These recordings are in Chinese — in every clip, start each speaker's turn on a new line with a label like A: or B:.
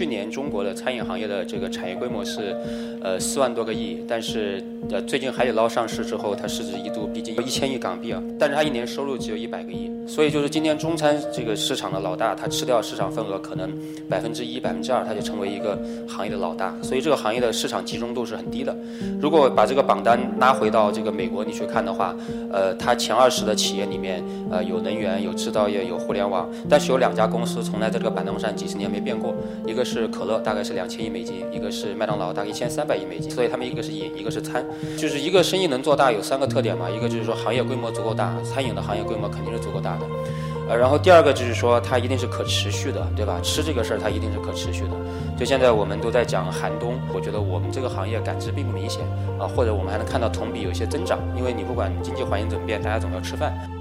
A: 去年中国的餐饮行业的这个产业规模是，呃四万多个亿，但是呃最近海底捞上市之后，它市值一度逼近一千亿港币啊，但是它一年收入只有一百个亿，所以就是今天中餐这个市场的老大，它吃掉市场份额可能百分之一、百分之二，它就成为一个行业的老大，所以这个行业的市场集中度是很低的。如果把这个榜单拉回到这个美国你去看的话，呃，它前二十的企业里面，呃有能源、有制造业、有互联网，但是有两家公司从来在这个板凳上几十年没变过。一个是可乐，大概是两千亿美金；一个是麦当劳，大概一千三百亿美金。所以他们一个是饮，一个是餐，就是一个生意能做大有三个特点嘛。一个就是说行业规模足够大，餐饮的行业规模肯定是足够大的。呃，然后第二个就是说它一定是可持续的，对吧？吃这个事儿它一定是可持续的。就现在我们都在讲寒冬，我觉得我们这个行业感知并不明显啊，或者我们还能看到同比有一些增长，因为你不管经济环境怎么变，大家总要吃饭。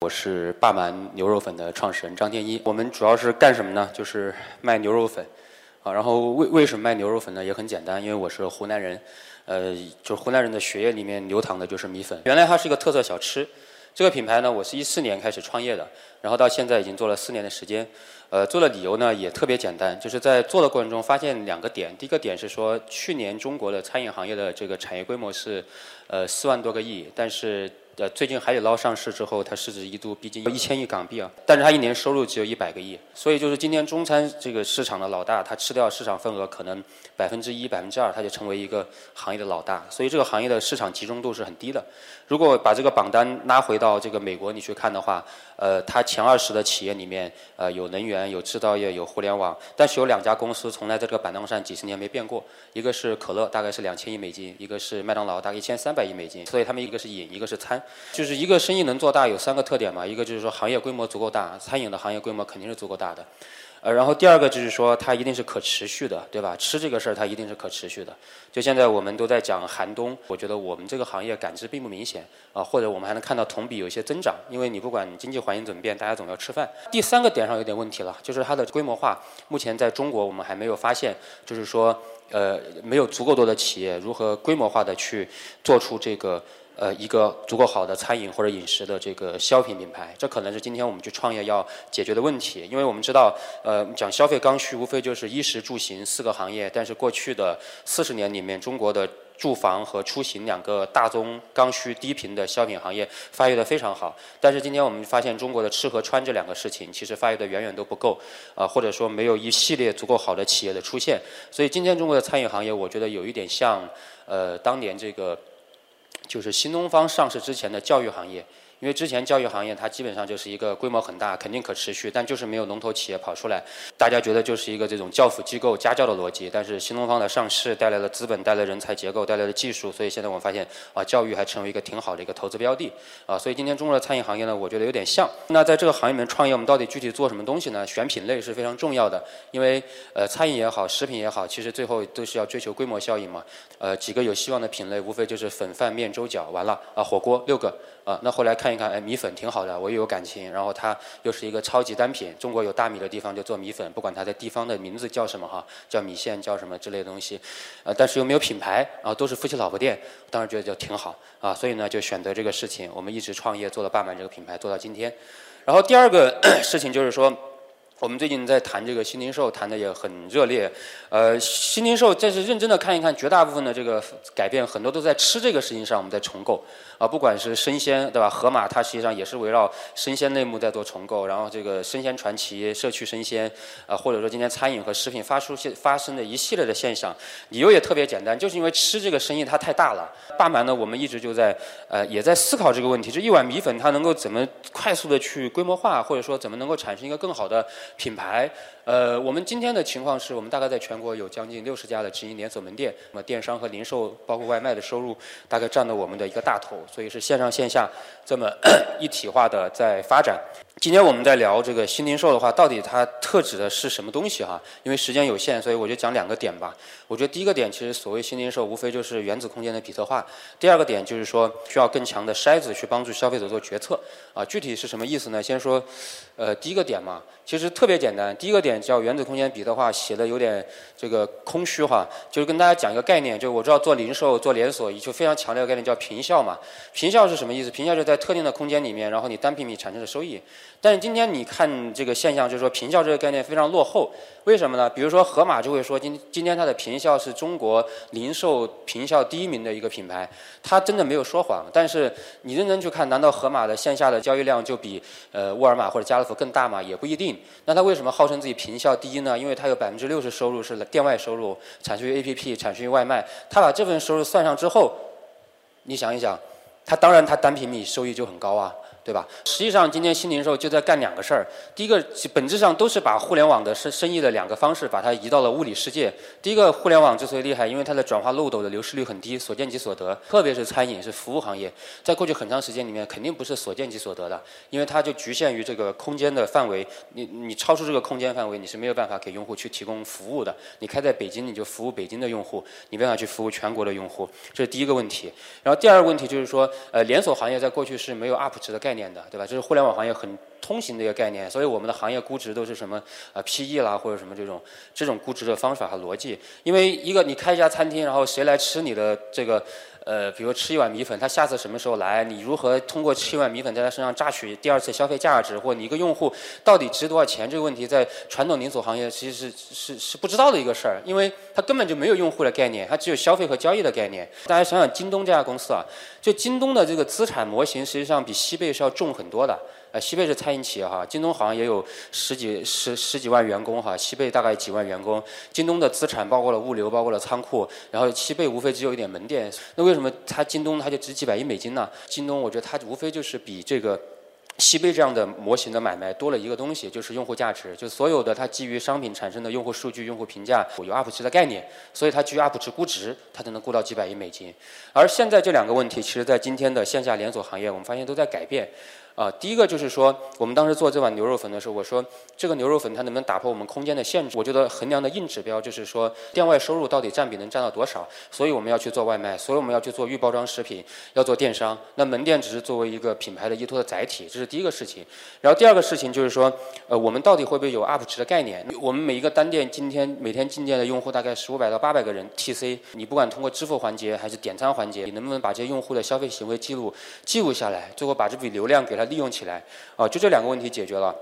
A: 我是霸蛮牛肉粉的创始人张天一。我们主要是干什么呢？就是卖牛肉粉，啊，然后为为什么卖牛肉粉呢？也很简单，因为我是湖南人，呃，就是湖南人的血液里面流淌的就是米粉。原来它是一个特色小吃，这个品牌呢，我是一四年开始创业的，然后到现在已经做了四年的时间。呃，做的理由呢也特别简单，就是在做的过程中发现两个点。第一个点是说，去年中国的餐饮行业的这个产业规模是呃四万多个亿，但是。呃，最近海底捞上市之后，它市值一度逼近一千亿港币啊，但是它一年收入只有一百个亿，所以就是今天中餐这个市场的老大，它吃掉市场份额可能百分之一、百分之二，它就成为一个行业的老大，所以这个行业的市场集中度是很低的。如果把这个榜单拉回到这个美国你去看的话，呃，它前二十的企业里面，呃，有能源、有制造业、有互联网，但是有两家公司从来在这个板凳上几十年没变过，一个是可乐，大概是两千亿美金，一个是麦当劳，大概一千三百亿美金，所以他们一个是饮，一个是餐。就是一个生意能做大有三个特点嘛，一个就是说行业规模足够大，餐饮的行业规模肯定是足够大的，呃，然后第二个就是说它一定是可持续的，对吧？吃这个事儿它一定是可持续的。就现在我们都在讲寒冬，我觉得我们这个行业感知并不明显啊，或者我们还能看到同比有一些增长，因为你不管经济环境怎么变，大家总要吃饭。第三个点上有点问题了，就是它的规模化，目前在中国我们还没有发现，就是说呃没有足够多的企业如何规模化的去做出这个。呃，一个足够好的餐饮或者饮食的这个消费品牌，这可能是今天我们去创业要解决的问题。因为我们知道，呃，讲消费刚需，无非就是衣食住行四个行业。但是过去的四十年里面，中国的住房和出行两个大宗刚需低频的消品行业发育的非常好。但是今天我们发现，中国的吃和穿这两个事情其实发育的远远都不够，啊，或者说没有一系列足够好的企业的出现。所以今天中国的餐饮行业，我觉得有一点像，呃，当年这个。就是新东方上市之前的教育行业。因为之前教育行业它基本上就是一个规模很大，肯定可持续，但就是没有龙头企业跑出来，大家觉得就是一个这种教辅机构家教的逻辑。但是新东方的上市带来了资本，带来人才结构，带来了技术，所以现在我们发现啊，教育还成为一个挺好的一个投资标的啊。所以今天中国的餐饮行业呢，我觉得有点像。那在这个行业里面创业，我们到底具体做什么东西呢？选品类是非常重要的，因为呃，餐饮也好，食品也好，其实最后都是要追求规模效应嘛。呃，几个有希望的品类，无非就是粉饭面粥饺，完了啊，火锅六个。啊，那后来看一看，哎，米粉挺好的，我又有感情。然后它又是一个超级单品，中国有大米的地方就做米粉，不管它的地方的名字叫什么哈，叫米线，叫什么之类的东西，呃，但是又没有品牌，然后都是夫妻老婆店，当时觉得就挺好啊，所以呢就选择这个事情，我们一直创业做了霸满这个品牌，做到今天。然后第二个 事情就是说。我们最近在谈这个新零售，谈的也很热烈。呃，新零售，这是认真的看一看，绝大部分的这个改变，很多都在吃这个事情上，我们在重构。啊，不管是生鲜，对吧？盒马它实际上也是围绕生鲜类目在做重构。然后这个生鲜传奇、社区生鲜，啊，或者说今天餐饮和食品发出现发生的一系列的现象，理由也特别简单，就是因为吃这个生意它太大了。霸满呢，我们一直就在呃也在思考这个问题，就一碗米粉它能够怎么快速的去规模化，或者说怎么能够产生一个更好的。品牌，呃，我们今天的情况是我们大概在全国有将近六十家的直营连锁门店，那么电商和零售包括外卖的收入大概占了我们的一个大头，所以是线上线下这么 一体化的在发展。今天我们在聊这个新零售的话，到底它特指的是什么东西哈？因为时间有限，所以我就讲两个点吧。我觉得第一个点，其实所谓新零售，无非就是原子空间的比特化。第二个点就是说，需要更强的筛子去帮助消费者做决策。啊，具体是什么意思呢？先说，呃，第一个点嘛，其实特别简单。第一个点叫原子空间比的话，写的有点这个空虚哈，就是跟大家讲一个概念，就我知道做零售、做连锁，就非常强调一个概念叫平效嘛。平效是什么意思？平效是在特定的空间里面，然后你单平米产生的收益。但是今天你看这个现象，就是说平效这个概念非常落后。为什么呢？比如说盒马就会说，今今天它的平效是中国零售平效第一名的一个品牌，它真的没有说谎。但是你认真去看，难道盒马的线下的交易量就比呃沃尔玛或者家乐福更大吗？也不一定。那它为什么号称自己平效第一呢？因为它有百分之六十收入是店外收入，产生于 APP，产生于外卖。它把这份收入算上之后，你想一想，它当然它单平米收益就很高啊。对吧？实际上，今天新零售就在干两个事儿。第一个，本质上都是把互联网的生生意的两个方式，把它移到了物理世界。第一个，互联网之所以厉害，因为它的转化漏斗的流失率很低，所见即所得。特别是餐饮是服务行业，在过去很长时间里面，肯定不是所见即所得的，因为它就局限于这个空间的范围。你你超出这个空间范围，你是没有办法给用户去提供服务的。你开在北京，你就服务北京的用户，你没办法去服务全国的用户。这是第一个问题。然后第二个问题就是说，呃，连锁行业在过去是没有 UP 值的概念的，对吧？这是互联网行业很通行的一个概念，所以我们的行业估值都是什么呃 PE 啦或者什么这种这种估值的方法和逻辑。因为一个你开一家餐厅，然后谁来吃你的这个呃，比如吃一碗米粉，他下次什么时候来？你如何通过吃一碗米粉在他身上榨取第二次消费价值？或你一个用户到底值多少钱？这个问题在传统连锁行业其实是是是不知道的一个事儿，因为他根本就没有用户的概念，他只有消费和交易的概念。大家想想京东这家公司啊。就京东的这个资产模型，实际上比西贝是要重很多的。西贝是餐饮企业哈，京东好像也有十几十十几万员工哈，西贝大概几万员工。京东的资产包括了物流，包括了仓库，然后西贝无非只有一点门店。那为什么它京东它就值几百亿美金呢？京东我觉得它无非就是比这个。西贝这样的模型的买卖多了一个东西，就是用户价值，就所有的它基于商品产生的用户数据、用户评价有 UP 值的概念，所以它基于 UP 值估值，它才能估到几百亿美金。而现在这两个问题，其实在今天的线下连锁行业，我们发现都在改变。啊，第一个就是说，我们当时做这碗牛肉粉的时候，我说这个牛肉粉它能不能打破我们空间的限制？我觉得衡量的硬指标就是说，店外收入到底占比能占到多少？所以我们要去做外卖，所以我们要去做预包装食品，要做电商。那门店只是作为一个品牌的依托的载体，这是第一个事情。然后第二个事情就是说，呃，我们到底会不会有 UP 值的概念？我们每一个单店今天每天进店的用户大概十五百到八百个人 TC，你不管通过支付环节还是点餐环节，你能不能把这些用户的消费行为记录记录下来，最后把这笔流量给他利用起来，啊，就这两个问题解决了。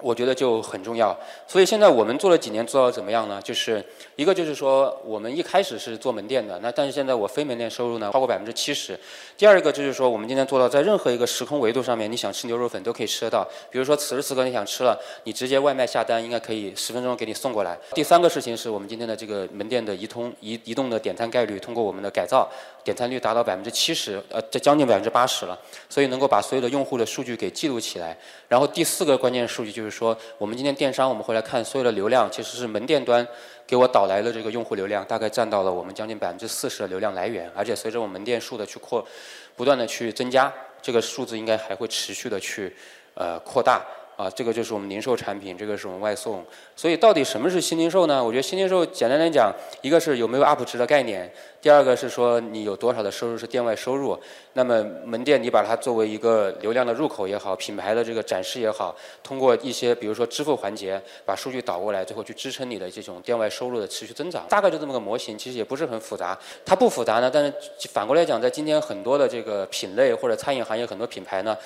A: 我觉得就很重要，所以现在我们做了几年，做到怎么样呢？就是一个就是说，我们一开始是做门店的，那但是现在我非门店收入呢超过百分之七十。第二个就是说，我们今天做到在任何一个时空维度上面，你想吃牛肉粉都可以吃得到。比如说此时此刻你想吃了，你直接外卖下单，应该可以十分钟给你送过来。第三个事情是我们今天的这个门店的移通移移动的点餐概率，通过我们的改造，点餐率达到百分之七十，呃，这将近百分之八十了。所以能够把所有的用户的数据给记录起来。然后第四个关键数据就是。就是说，我们今天电商，我们回来看所有的流量，其实是门店端给我导来的这个用户流量，大概占到了我们将近百分之四十的流量来源。而且随着我们门店数的去扩，不断的去增加，这个数字应该还会持续的去呃扩大。啊，这个就是我们零售产品，这个是我们外送。所以到底什么是新零售呢？我觉得新零售简单来讲，一个是有没有 UP 值的概念，第二个是说你有多少的收入是店外收入。那么门店你把它作为一个流量的入口也好，品牌的这个展示也好，通过一些比如说支付环节，把数据导过来，最后去支撑你的这种店外收入的持续增长。大概就这么个模型，其实也不是很复杂。它不复杂呢，但是反过来讲，在今天很多的这个品类或者餐饮行业很多品牌呢，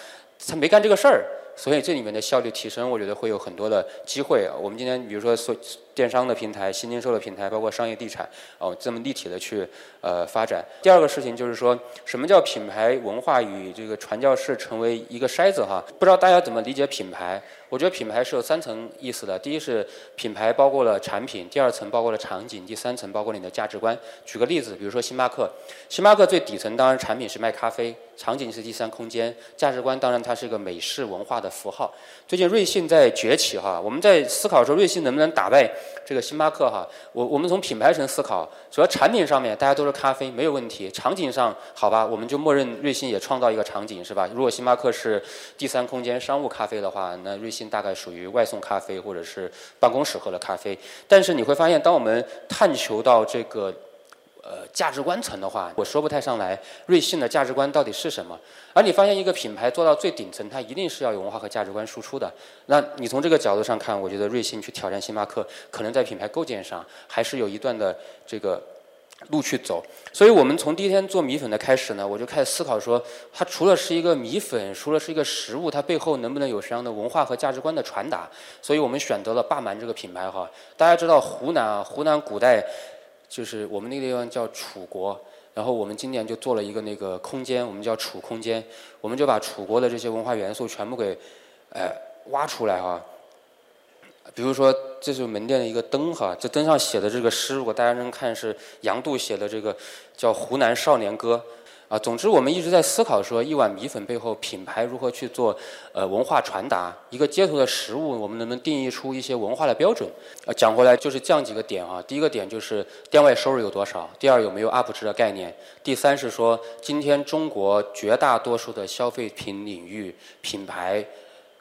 A: 它没干这个事儿。所以这里面的效率提升，我觉得会有很多的机会。我们今天比如说所电商的平台、新零售的平台，包括商业地产，哦，这么立体的去呃发展。第二个事情就是说，什么叫品牌文化与这个传教士成为一个筛子哈？不知道大家怎么理解品牌？我觉得品牌是有三层意思的。第一是品牌包括了产品，第二层包括了场景，第三层包括你的价值观。举个例子，比如说星巴克，星巴克最底层当然产品是卖咖啡，场景是第三空间，价值观当然它是一个美式文化的符号。最近瑞幸在崛起哈，我们在思考说瑞幸能不能打败这个星巴克哈。我我们从品牌层思考，主要产品上面大家都是咖啡没有问题，场景上好吧，我们就默认瑞幸也创造一个场景是吧？如果星巴克是第三空间商务咖啡的话，那瑞幸。大概属于外送咖啡或者是办公室喝的咖啡，但是你会发现，当我们探求到这个呃价值观层的话，我说不太上来瑞幸的价值观到底是什么。而你发现一个品牌做到最顶层，它一定是要有文化和价值观输出的。那你从这个角度上看，我觉得瑞幸去挑战星巴克，可能在品牌构建上还是有一段的这个。路去走，所以我们从第一天做米粉的开始呢，我就开始思考说，它除了是一个米粉，除了是一个食物，它背后能不能有什么样的文化和价值观的传达？所以我们选择了霸蛮这个品牌哈。大家知道湖南啊，湖南古代就是我们那个地方叫楚国，然后我们今年就做了一个那个空间，我们叫楚空间，我们就把楚国的这些文化元素全部给呃挖出来哈。比如说，这是门店的一个灯哈，这灯上写的这个诗，如果大家能看，是杨度写的这个叫《湖南少年歌》啊。总之，我们一直在思考说，一碗米粉背后品牌如何去做呃文化传达，一个街头的食物，我们能不能定义出一些文化的标准？呃，讲回来就是这样几个点啊。第一个点就是店外收入有多少，第二有没有 UP 值的概念，第三是说今天中国绝大多数的消费品领域品牌。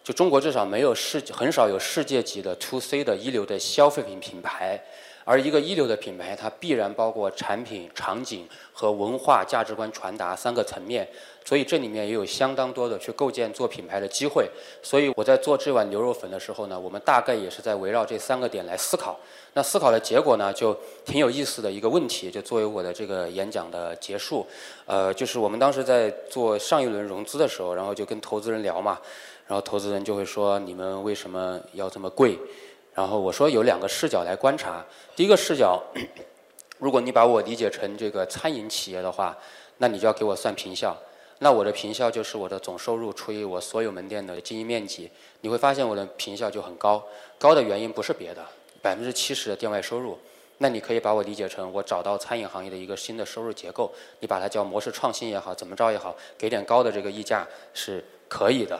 A: 就中国至少没有世很少有世界级的 to C 的一流的消费品品牌，而一个一流的品牌，它必然包括产品、场景和文化价值观传达三个层面，所以这里面也有相当多的去构建做品牌的机会。所以我在做这碗牛肉粉的时候呢，我们大概也是在围绕这三个点来思考。那思考的结果呢，就挺有意思的一个问题，就作为我的这个演讲的结束。呃，就是我们当时在做上一轮融资的时候，然后就跟投资人聊嘛。然后投资人就会说：“你们为什么要这么贵？”然后我说有两个视角来观察。第一个视角，如果你把我理解成这个餐饮企业的话，那你就要给我算平效。那我的平效就是我的总收入除以我所有门店的经营面积。你会发现我的平效就很高。高的原因不是别的，百分之七十的店外收入。那你可以把我理解成我找到餐饮行业的一个新的收入结构。你把它叫模式创新也好，怎么着也好，给点高的这个溢价是可以的。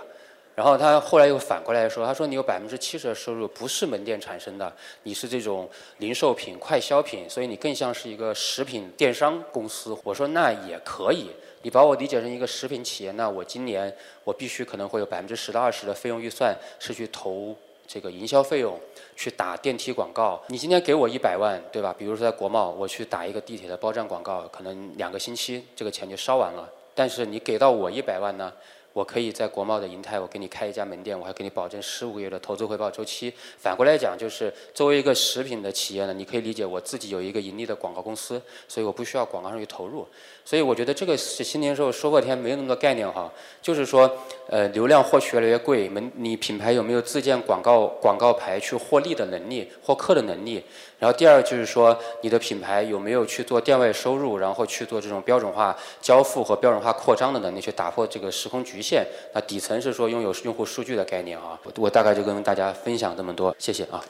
A: 然后他后来又反过来说：“他说你有百分之七十的收入不是门店产生的，你是这种零售品、快消品，所以你更像是一个食品电商公司。”我说：“那也可以，你把我理解成一个食品企业，那我今年我必须可能会有百分之十到二十的费用预算是去投这个营销费用，去打电梯广告。你今天给我一百万，对吧？比如说在国贸，我去打一个地铁的包站广告，可能两个星期这个钱就烧完了。但是你给到我一百万呢？”我可以在国贸的银泰，我给你开一家门店，我还给你保证十五个月的投资回报周期。反过来讲，就是作为一个食品的企业呢，你可以理解我自己有一个盈利的广告公司，所以我不需要广告上去投入。所以我觉得这个是新零售说破天没有那么多概念哈，就是说，呃，流量获取越来越贵，门你品牌有没有自建广告广告牌去获利的能力、获客的能力？然后第二就是说，你的品牌有没有去做店外收入，然后去做这种标准化交付和标准化扩张的能力，去打破这个时空局局限？那底层是说拥有用户数据的概念啊。我大概就跟大家分享这么多，谢谢啊。